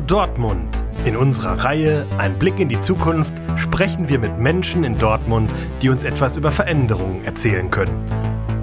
Dortmund! In unserer Reihe Ein Blick in die Zukunft sprechen wir mit Menschen in Dortmund, die uns etwas über Veränderungen erzählen können.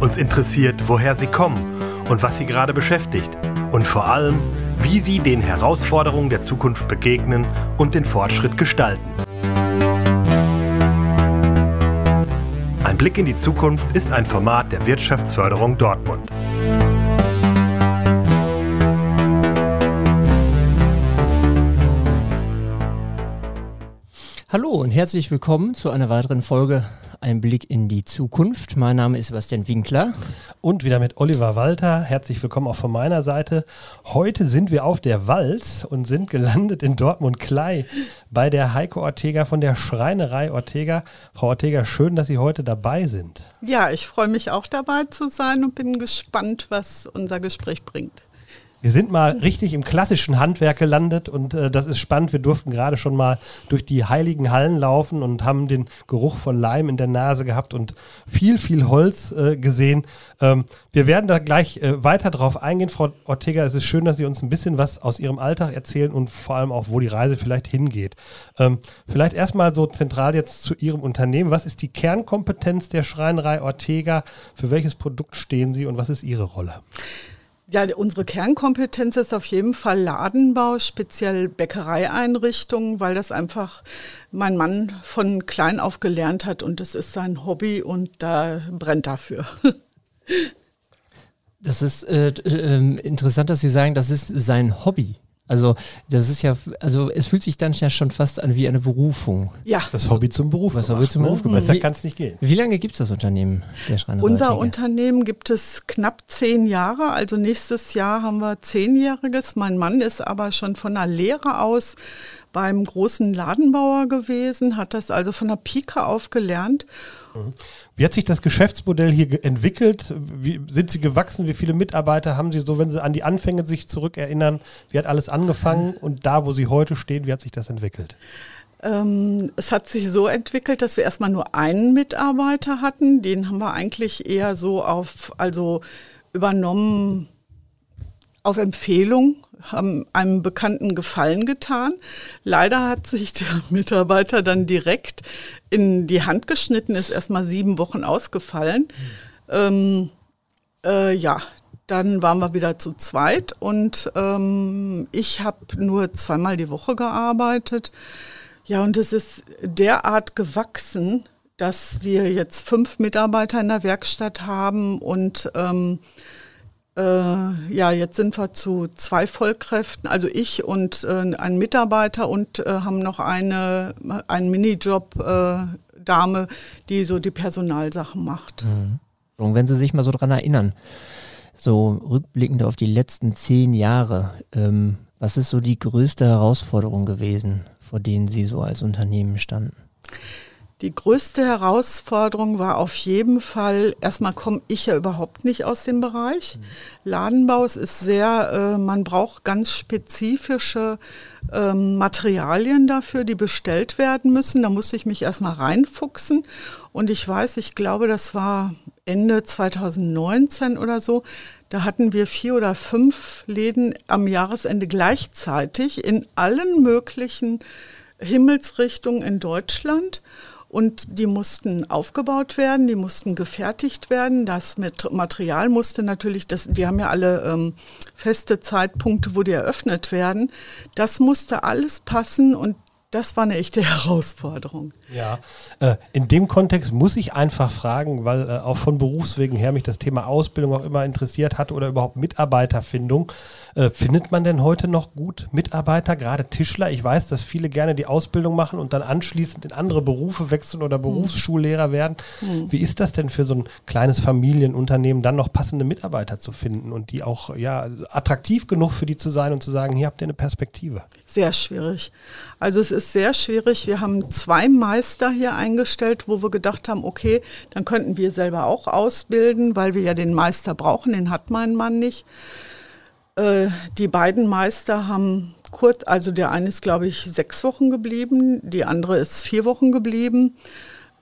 Uns interessiert, woher sie kommen und was sie gerade beschäftigt und vor allem, wie sie den Herausforderungen der Zukunft begegnen und den Fortschritt gestalten. Ein Blick in die Zukunft ist ein Format der Wirtschaftsförderung Dortmund. Hallo und herzlich willkommen zu einer weiteren Folge Ein Blick in die Zukunft. Mein Name ist Sebastian Winkler. Und wieder mit Oliver Walter. Herzlich willkommen auch von meiner Seite. Heute sind wir auf der Walz und sind gelandet in Dortmund-Klei bei der Heiko Ortega von der Schreinerei Ortega. Frau Ortega, schön, dass Sie heute dabei sind. Ja, ich freue mich auch dabei zu sein und bin gespannt, was unser Gespräch bringt. Wir sind mal richtig im klassischen Handwerk gelandet und äh, das ist spannend. Wir durften gerade schon mal durch die heiligen Hallen laufen und haben den Geruch von Leim in der Nase gehabt und viel, viel Holz äh, gesehen. Ähm, wir werden da gleich äh, weiter drauf eingehen. Frau Ortega, es ist schön, dass Sie uns ein bisschen was aus Ihrem Alltag erzählen und vor allem auch, wo die Reise vielleicht hingeht. Ähm, vielleicht erstmal so zentral jetzt zu Ihrem Unternehmen. Was ist die Kernkompetenz der Schreinerei Ortega? Für welches Produkt stehen Sie und was ist Ihre Rolle? Ja, unsere Kernkompetenz ist auf jeden Fall Ladenbau, speziell Bäckereieinrichtungen, weil das einfach mein Mann von klein auf gelernt hat und es ist sein Hobby und da brennt dafür. Das ist äh, äh, interessant, dass Sie sagen, das ist sein Hobby. Also das ist ja, also es fühlt sich dann ja schon fast an wie eine Berufung. Ja. Das Hobby zum Beruf. Das Hobby zum Beruf. Besser kann es nicht gehen. Wie lange gibt es das Unternehmen der Schreinerei? Unser Unternehmen gibt es knapp zehn Jahre. Also nächstes Jahr haben wir zehnjähriges. Mein Mann ist aber schon von der Lehre aus beim großen Ladenbauer gewesen, hat das also von der Pike auf gelernt wie hat sich das Geschäftsmodell hier entwickelt? Wie sind Sie gewachsen? Wie viele Mitarbeiter haben Sie so, wenn Sie an die Anfänge sich zurückerinnern? Wie hat alles angefangen und da, wo Sie heute stehen, wie hat sich das entwickelt? Ähm, es hat sich so entwickelt, dass wir erstmal nur einen Mitarbeiter hatten. Den haben wir eigentlich eher so auf, also übernommen auf Empfehlung haben einem Bekannten Gefallen getan. Leider hat sich der Mitarbeiter dann direkt in die Hand geschnitten, ist erstmal sieben Wochen ausgefallen. Mhm. Ähm, äh, ja, dann waren wir wieder zu zweit und ähm, ich habe nur zweimal die Woche gearbeitet. Ja, und es ist derart gewachsen, dass wir jetzt fünf Mitarbeiter in der Werkstatt haben und ähm, äh, ja, jetzt sind wir zu zwei Vollkräften, also ich und äh, ein Mitarbeiter und äh, haben noch eine, einen Minijob-Dame, äh, die so die Personalsachen macht. Mhm. Und wenn Sie sich mal so dran erinnern, so rückblickend auf die letzten zehn Jahre, ähm, was ist so die größte Herausforderung gewesen, vor denen Sie so als Unternehmen standen? Die größte Herausforderung war auf jeden Fall, erstmal komme ich ja überhaupt nicht aus dem Bereich. Ladenbau, es ist sehr, äh, man braucht ganz spezifische ähm, Materialien dafür, die bestellt werden müssen. Da muss ich mich erstmal reinfuchsen. Und ich weiß, ich glaube, das war Ende 2019 oder so. Da hatten wir vier oder fünf Läden am Jahresende gleichzeitig in allen möglichen Himmelsrichtungen in Deutschland. Und die mussten aufgebaut werden, die mussten gefertigt werden. Das Material musste natürlich, das, die haben ja alle ähm, feste Zeitpunkte, wo die eröffnet werden. Das musste alles passen und das war eine echte Herausforderung. Ja, äh, in dem Kontext muss ich einfach fragen, weil äh, auch von Berufswegen her mich das Thema Ausbildung auch immer interessiert hat oder überhaupt Mitarbeiterfindung. Äh, findet man denn heute noch gut Mitarbeiter, gerade Tischler? Ich weiß, dass viele gerne die Ausbildung machen und dann anschließend in andere Berufe wechseln oder hm. Berufsschullehrer werden. Mhm. Wie ist das denn für so ein kleines Familienunternehmen, dann noch passende Mitarbeiter zu finden und die auch ja, attraktiv genug für die zu sein und zu sagen, hier habt ihr eine Perspektive? Sehr schwierig. Also es ist sehr schwierig. Wir haben zwei Meister hier eingestellt, wo wir gedacht haben, okay, dann könnten wir selber auch ausbilden, weil wir ja den Meister brauchen, den hat mein Mann nicht. Äh, die beiden Meister haben kurz, also der eine ist, glaube ich, sechs Wochen geblieben, die andere ist vier Wochen geblieben.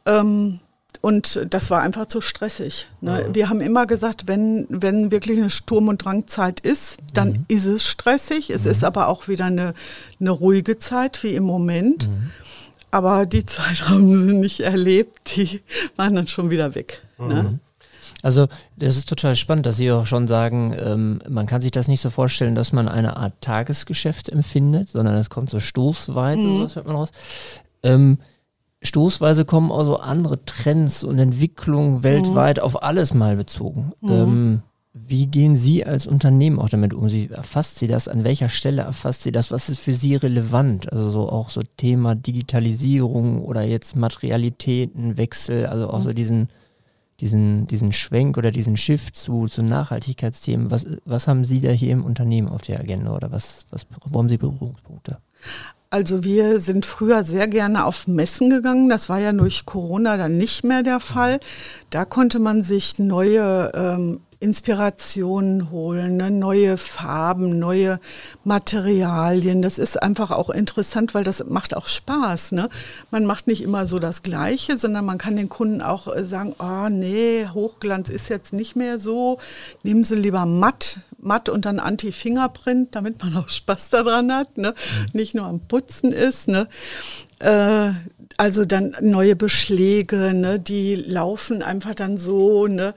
Ähm, und das war einfach zu stressig. Ne? Ja. Wir haben immer gesagt, wenn, wenn wirklich eine Sturm- und Drangzeit ist, dann mhm. ist es stressig. Es mhm. ist aber auch wieder eine, eine ruhige Zeit, wie im Moment. Mhm. Aber die Zeit haben sie nicht erlebt, die waren dann schon wieder weg. Ne? Mhm. Also das ist total spannend, dass Sie auch schon sagen, ähm, man kann sich das nicht so vorstellen, dass man eine Art Tagesgeschäft empfindet, sondern es kommt so stoßweise, mhm. so hört man raus. Ähm, stoßweise kommen auch so andere Trends und Entwicklungen weltweit mhm. auf alles mal bezogen. Mhm. Ähm, wie gehen Sie als Unternehmen auch damit um? Sie, erfasst Sie das? An welcher Stelle erfasst Sie das? Was ist für Sie relevant? Also so auch so Thema Digitalisierung oder jetzt Materialitätenwechsel, also auch so mhm. diesen, diesen, diesen Schwenk oder diesen Shift zu, zu Nachhaltigkeitsthemen. Was, was haben Sie da hier im Unternehmen auf der Agenda oder was, was, wo haben Sie Berührungspunkte? Also wir sind früher sehr gerne auf Messen gegangen. Das war ja durch Corona dann nicht mehr der Fall. Da konnte man sich neue ähm, Inspirationen holen, ne? neue Farben, neue Materialien. Das ist einfach auch interessant, weil das macht auch Spaß. Ne? Man macht nicht immer so das Gleiche, sondern man kann den Kunden auch äh, sagen, oh nee, Hochglanz ist jetzt nicht mehr so. Nehmen Sie lieber matt, matt und dann Anti-Fingerprint, damit man auch Spaß daran hat, ne? Mhm. nicht nur am Putzen ist. Ne? Äh, also dann neue Beschläge, ne? die laufen einfach dann so. Ne?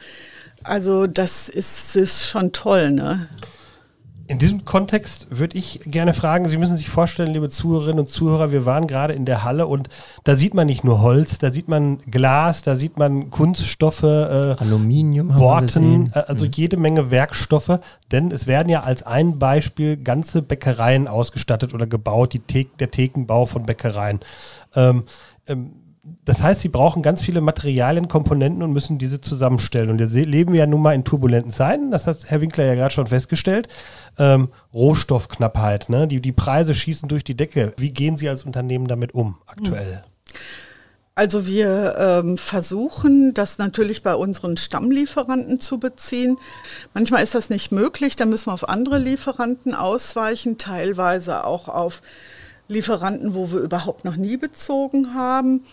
Also das ist, ist schon toll, ne? In diesem Kontext würde ich gerne fragen, Sie müssen sich vorstellen, liebe Zuhörerinnen und Zuhörer, wir waren gerade in der Halle und da sieht man nicht nur Holz, da sieht man Glas, da sieht man Kunststoffe, äh, Aluminium, Borten, äh, also mhm. jede Menge Werkstoffe, denn es werden ja als ein Beispiel ganze Bäckereien ausgestattet oder gebaut, die The der Thekenbau von Bäckereien. Ähm, ähm, das heißt, sie brauchen ganz viele Materialien, Komponenten und müssen diese zusammenstellen. Und jetzt leben wir ja nun mal in turbulenten Zeiten, das hat Herr Winkler ja gerade schon festgestellt. Ähm, Rohstoffknappheit, ne? die, die Preise schießen durch die Decke. Wie gehen Sie als Unternehmen damit um aktuell? Also wir ähm, versuchen, das natürlich bei unseren Stammlieferanten zu beziehen. Manchmal ist das nicht möglich, da müssen wir auf andere Lieferanten ausweichen, teilweise auch auf Lieferanten, wo wir überhaupt noch nie bezogen haben.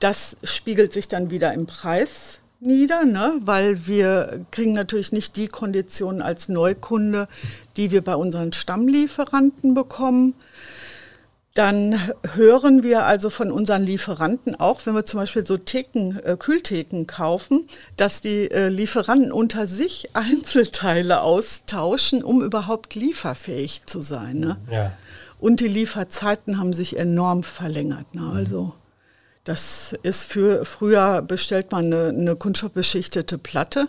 Das spiegelt sich dann wieder im Preis nieder, ne? weil wir kriegen natürlich nicht die Konditionen als Neukunde, die wir bei unseren Stammlieferanten bekommen. Dann hören wir also von unseren Lieferanten auch, wenn wir zum Beispiel so Theken, äh, Kühltheken kaufen, dass die äh, Lieferanten unter sich Einzelteile austauschen, um überhaupt lieferfähig zu sein. Ne? Ja. Und die Lieferzeiten haben sich enorm verlängert. Ne? Also das ist für früher bestellt man eine, eine kunststoffbeschichtete Platte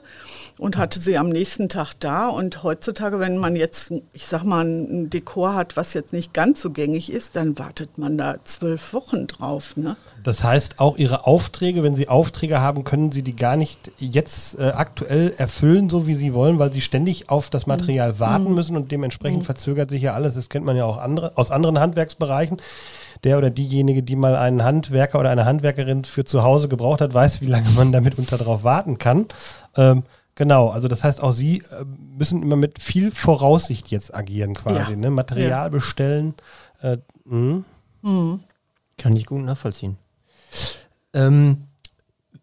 und hatte sie am nächsten Tag da. Und heutzutage, wenn man jetzt, ich sag mal, ein Dekor hat, was jetzt nicht ganz so gängig ist, dann wartet man da zwölf Wochen drauf. Ne? Das heißt, auch Ihre Aufträge, wenn Sie Aufträge haben, können Sie die gar nicht jetzt äh, aktuell erfüllen, so wie Sie wollen, weil Sie ständig auf das Material mhm. warten mhm. müssen und dementsprechend mhm. verzögert sich ja alles. Das kennt man ja auch andere, aus anderen Handwerksbereichen der oder diejenige, die mal einen Handwerker oder eine Handwerkerin für zu Hause gebraucht hat, weiß, wie lange man damit unter drauf warten kann. Ähm, genau, also das heißt, auch Sie äh, müssen immer mit viel Voraussicht jetzt agieren quasi. Ja. Ne? Material ja. bestellen. Äh, mhm. Kann ich gut nachvollziehen. Ähm,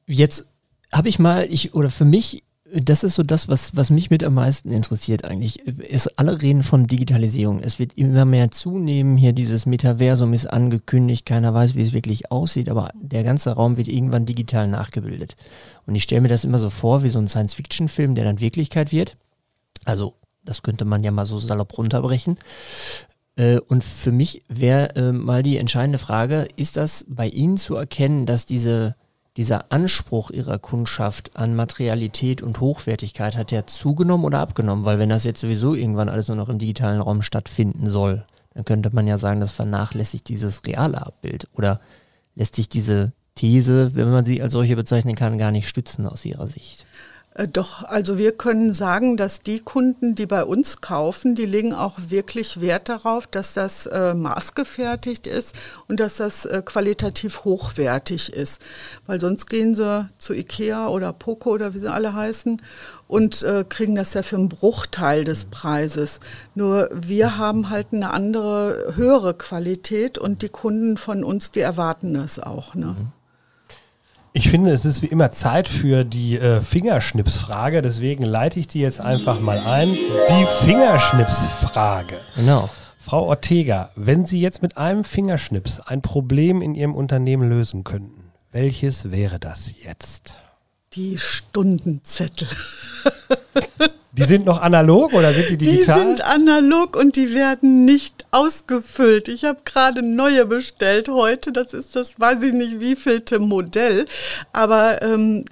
jetzt habe ich mal, ich, oder für mich das ist so das, was, was mich mit am meisten interessiert eigentlich. Ist, alle reden von Digitalisierung. Es wird immer mehr zunehmen. Hier dieses Metaversum ist angekündigt. Keiner weiß, wie es wirklich aussieht, aber der ganze Raum wird irgendwann digital nachgebildet. Und ich stelle mir das immer so vor, wie so ein Science-Fiction-Film, der dann Wirklichkeit wird. Also, das könnte man ja mal so salopp runterbrechen. Äh, und für mich wäre äh, mal die entscheidende Frage, ist das bei Ihnen zu erkennen, dass diese dieser Anspruch ihrer Kundschaft an Materialität und Hochwertigkeit hat ja zugenommen oder abgenommen? Weil wenn das jetzt sowieso irgendwann alles nur noch im digitalen Raum stattfinden soll, dann könnte man ja sagen, das vernachlässigt dieses reale Abbild. Oder lässt sich diese These, wenn man sie als solche bezeichnen kann, gar nicht stützen aus Ihrer Sicht? Äh, doch, also wir können sagen, dass die Kunden, die bei uns kaufen, die legen auch wirklich Wert darauf, dass das äh, maßgefertigt ist und dass das äh, qualitativ hochwertig ist. Weil sonst gehen sie zu Ikea oder Poco oder wie sie alle heißen und äh, kriegen das ja für einen Bruchteil des Preises. Nur wir haben halt eine andere, höhere Qualität und die Kunden von uns, die erwarten das auch. Ne? Mhm. Ich finde, es ist wie immer Zeit für die äh, Fingerschnipsfrage, deswegen leite ich die jetzt einfach mal ein. Die Fingerschnipsfrage. Genau. Frau Ortega, wenn Sie jetzt mit einem Fingerschnips ein Problem in Ihrem Unternehmen lösen könnten, welches wäre das jetzt? Die Stundenzettel. Die sind noch analog oder sind die digital? Die sind analog und die werden nicht ausgefüllt. Ich habe gerade neue bestellt heute. Das ist das, weiß ich nicht, wievielte Modell. Aber ähm,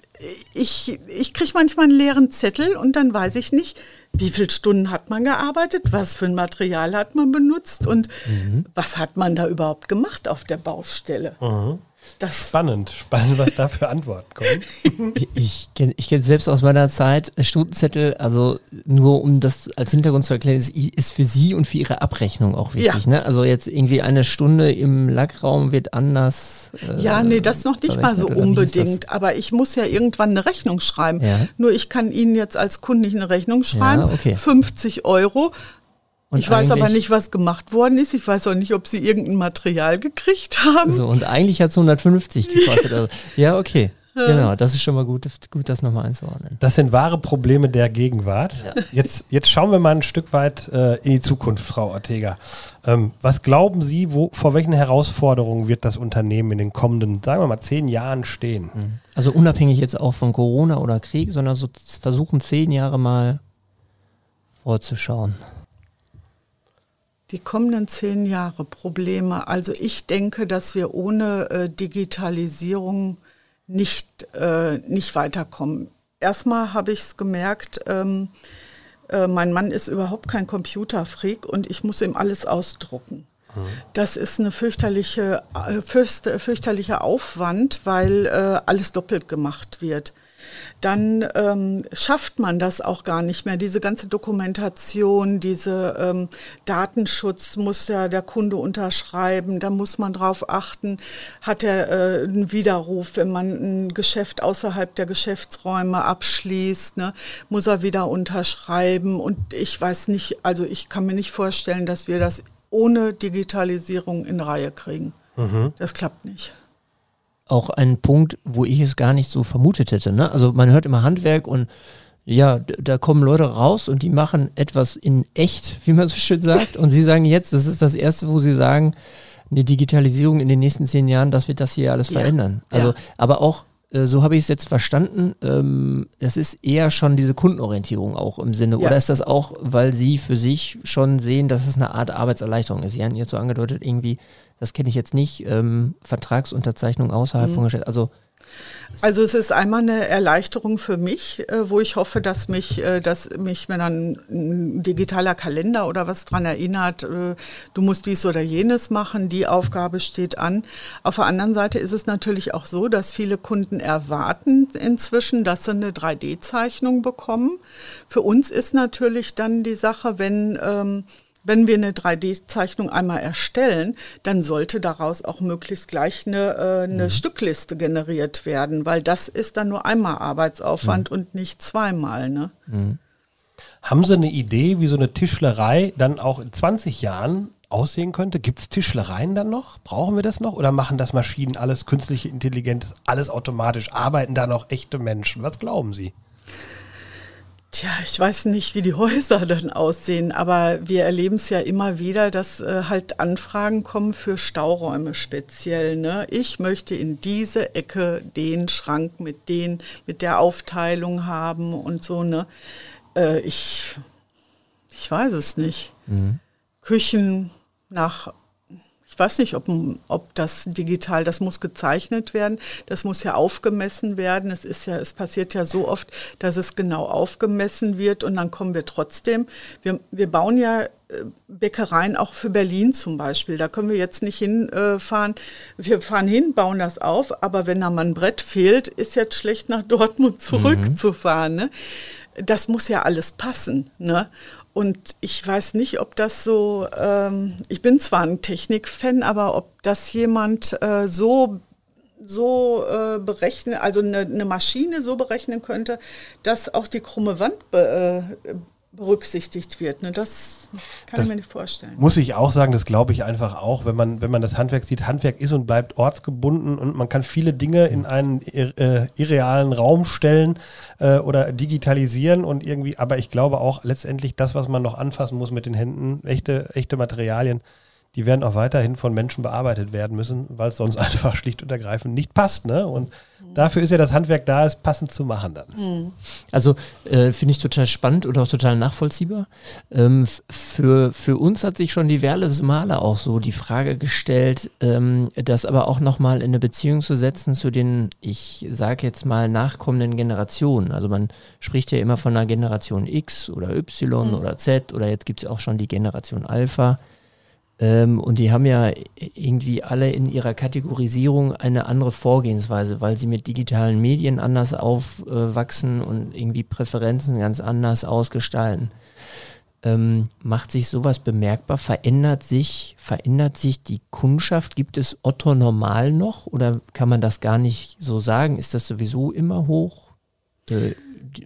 ich, ich kriege manchmal einen leeren Zettel und dann weiß ich nicht, wie viele Stunden hat man gearbeitet, was für ein Material hat man benutzt und mhm. was hat man da überhaupt gemacht auf der Baustelle. Mhm. Das spannend, spannend, was da für Antworten kommen. ich, ich kenne ich kenn selbst aus meiner Zeit äh, Stundenzettel, also nur um das als Hintergrund zu erklären, ist, ist für Sie und für Ihre Abrechnung auch wichtig. Ja. Ne? Also jetzt irgendwie eine Stunde im Lackraum wird anders. Äh, ja, nee, das noch nicht mal so unbedingt. Aber ich muss ja irgendwann eine Rechnung schreiben. Ja. Nur ich kann Ihnen jetzt als Kunde nicht eine Rechnung schreiben. Ja, okay. 50 Euro und ich weiß aber nicht, was gemacht worden ist. Ich weiß auch nicht, ob sie irgendein Material gekriegt haben. So, und eigentlich hat es 150 gekostet. Also, ja, okay. Genau, das ist schon mal gut, gut das nochmal einzuordnen. Das sind wahre Probleme der Gegenwart. Ja. Jetzt, jetzt schauen wir mal ein Stück weit äh, in die Zukunft, Frau Ortega. Ähm, was glauben Sie, wo, vor welchen Herausforderungen wird das Unternehmen in den kommenden, sagen wir mal, zehn Jahren stehen? Mhm. Also unabhängig jetzt auch von Corona oder Krieg, sondern so versuchen zehn Jahre mal vorzuschauen. Die kommenden zehn Jahre Probleme. Also ich denke, dass wir ohne äh, Digitalisierung nicht, äh, nicht weiterkommen. Erstmal habe ich es gemerkt, ähm, äh, mein Mann ist überhaupt kein Computerfreak und ich muss ihm alles ausdrucken. Mhm. Das ist eine fürchterliche, äh, fürchterlicher Aufwand, weil äh, alles doppelt gemacht wird dann ähm, schafft man das auch gar nicht mehr. Diese ganze Dokumentation, diese ähm, Datenschutz muss ja der Kunde unterschreiben, da muss man drauf achten, hat er äh, einen Widerruf, wenn man ein Geschäft außerhalb der Geschäftsräume abschließt, ne, muss er wieder unterschreiben. Und ich weiß nicht, also ich kann mir nicht vorstellen, dass wir das ohne Digitalisierung in Reihe kriegen. Mhm. Das klappt nicht auch ein Punkt, wo ich es gar nicht so vermutet hätte. Ne? Also man hört immer Handwerk und ja, da kommen Leute raus und die machen etwas in echt, wie man so schön sagt. Und sie sagen jetzt, das ist das Erste, wo sie sagen, eine Digitalisierung in den nächsten zehn Jahren, das wird das hier alles ja. verändern. Also, ja. aber auch, so habe ich es jetzt verstanden, ähm, es ist eher schon diese Kundenorientierung auch im Sinne. Ja. Oder ist das auch, weil sie für sich schon sehen, dass es eine Art Arbeitserleichterung ist? Sie haben jetzt so angedeutet, irgendwie das kenne ich jetzt nicht, ähm, Vertragsunterzeichnung außerhalb mhm. von Geschäft. Also also es ist einmal eine Erleichterung für mich, äh, wo ich hoffe, dass mich, äh, dass mich, wenn dann ein digitaler Kalender oder was dran erinnert, äh, du musst dies oder jenes machen, die Aufgabe steht an. Auf der anderen Seite ist es natürlich auch so, dass viele Kunden erwarten inzwischen, dass sie eine 3D-Zeichnung bekommen. Für uns ist natürlich dann die Sache, wenn ähm, wenn wir eine 3D-Zeichnung einmal erstellen, dann sollte daraus auch möglichst gleich eine, äh, eine mhm. Stückliste generiert werden, weil das ist dann nur einmal Arbeitsaufwand mhm. und nicht zweimal. Ne? Mhm. Haben Sie eine Idee, wie so eine Tischlerei dann auch in 20 Jahren aussehen könnte? Gibt es Tischlereien dann noch? Brauchen wir das noch? Oder machen das Maschinen alles künstliche Intelligenz, alles automatisch? Arbeiten da noch echte Menschen? Was glauben Sie? Tja, ich weiß nicht, wie die Häuser dann aussehen, aber wir erleben es ja immer wieder, dass äh, halt Anfragen kommen für Stauräume speziell. Ne? Ich möchte in diese Ecke den Schrank mit den, mit der Aufteilung haben und so. Ne? Äh, ich, ich weiß es nicht. Mhm. Küchen nach weiß nicht, ob, ob das digital, das muss gezeichnet werden, das muss ja aufgemessen werden. Es ist ja, es passiert ja so oft, dass es genau aufgemessen wird und dann kommen wir trotzdem. Wir, wir bauen ja äh, Bäckereien auch für Berlin zum Beispiel. Da können wir jetzt nicht hinfahren. wir fahren hin, bauen das auf, aber wenn da mal ein Brett fehlt, ist jetzt schlecht nach Dortmund mhm. zurückzufahren. Mhm. Ne? Das muss ja alles passen. Ne? Und ich weiß nicht, ob das so, ähm, ich bin zwar ein Technikfan, aber ob das jemand äh, so so äh, berechnen, also eine, eine, Maschine so berechnen könnte, dass auch die krumme Wand be, äh, berücksichtigt wird. Ne? Das kann das ich mir nicht vorstellen. Muss ich auch sagen, das glaube ich einfach auch, wenn man, wenn man das Handwerk sieht. Handwerk ist und bleibt ortsgebunden und man kann viele Dinge in einen äh, irrealen Raum stellen äh, oder digitalisieren und irgendwie, aber ich glaube auch letztendlich das, was man noch anfassen muss mit den Händen, echte, echte Materialien, die werden auch weiterhin von Menschen bearbeitet werden müssen, weil es sonst einfach schlicht und ergreifend nicht passt. Ne? Und dafür ist ja das Handwerk da, es passend zu machen dann. Mhm. Also äh, finde ich total spannend und auch total nachvollziehbar. Ähm, für, für uns hat sich schon diverse Male auch so die Frage gestellt, ähm, das aber auch nochmal in eine Beziehung zu setzen zu den, ich sage jetzt mal, nachkommenden Generationen. Also man spricht ja immer von einer Generation X oder Y mhm. oder Z oder jetzt gibt es auch schon die Generation Alpha. Ähm, und die haben ja irgendwie alle in ihrer Kategorisierung eine andere Vorgehensweise, weil sie mit digitalen Medien anders aufwachsen und irgendwie Präferenzen ganz anders ausgestalten. Ähm, macht sich sowas bemerkbar? Verändert sich, verändert sich die Kundschaft? Gibt es Otto normal noch oder kann man das gar nicht so sagen? Ist das sowieso immer hoch? Äh,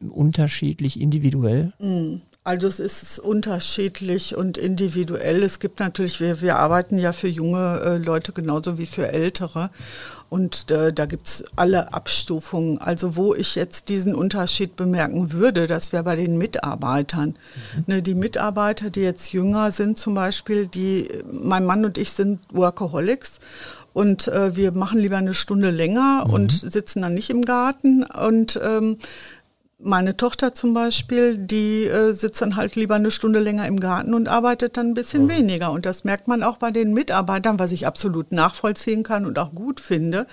unterschiedlich, individuell? Also es ist unterschiedlich und individuell. Es gibt natürlich, wir, wir arbeiten ja für junge äh, Leute genauso wie für ältere. Und äh, da gibt's alle Abstufungen. Also wo ich jetzt diesen Unterschied bemerken würde, das wäre bei den Mitarbeitern. Mhm. Ne, die Mitarbeiter, die jetzt jünger sind zum Beispiel, die, mein Mann und ich sind Workaholics. Und äh, wir machen lieber eine Stunde länger mhm. und sitzen dann nicht im Garten. Und ähm, meine Tochter zum Beispiel, die äh, sitzt dann halt lieber eine Stunde länger im Garten und arbeitet dann ein bisschen ja. weniger. Und das merkt man auch bei den Mitarbeitern, was ich absolut nachvollziehen kann und auch gut finde.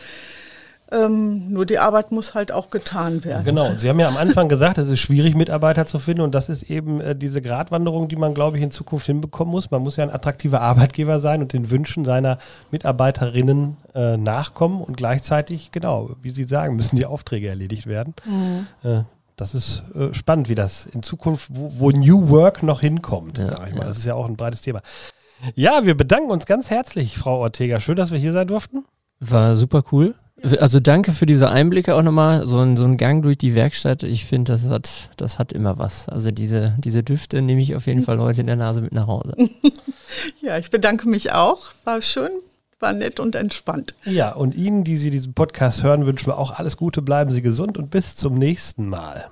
Ähm, nur die Arbeit muss halt auch getan werden. Genau. Sie haben ja am Anfang gesagt, es ist schwierig, Mitarbeiter zu finden. Und das ist eben äh, diese Gratwanderung, die man, glaube ich, in Zukunft hinbekommen muss. Man muss ja ein attraktiver Arbeitgeber sein und den Wünschen seiner Mitarbeiterinnen äh, nachkommen. Und gleichzeitig, genau, wie Sie sagen, müssen die Aufträge erledigt werden. Mhm. Äh, das ist äh, spannend, wie das in Zukunft, wo, wo New Work noch hinkommt, ja, sage ich mal. Ja. Das ist ja auch ein breites Thema. Ja, wir bedanken uns ganz herzlich, Frau Ortega. Schön, dass wir hier sein durften. War super cool. Also danke für diese Einblicke auch nochmal. So ein, so ein Gang durch die Werkstatt, ich finde, das hat, das hat immer was. Also diese, diese Düfte nehme ich auf jeden Fall heute in der Nase mit nach Hause. ja, ich bedanke mich auch. War schön war nett und entspannt. Ja, und Ihnen, die Sie diesen Podcast hören, wünschen wir auch alles Gute, bleiben Sie gesund und bis zum nächsten Mal.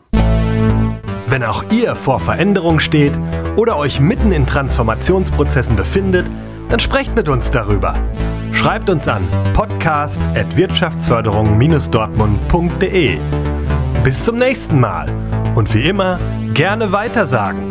Wenn auch ihr vor Veränderung steht oder euch mitten in Transformationsprozessen befindet, dann sprecht mit uns darüber. Schreibt uns an podcast.wirtschaftsförderung-dortmund.de. Bis zum nächsten Mal und wie immer gerne weitersagen.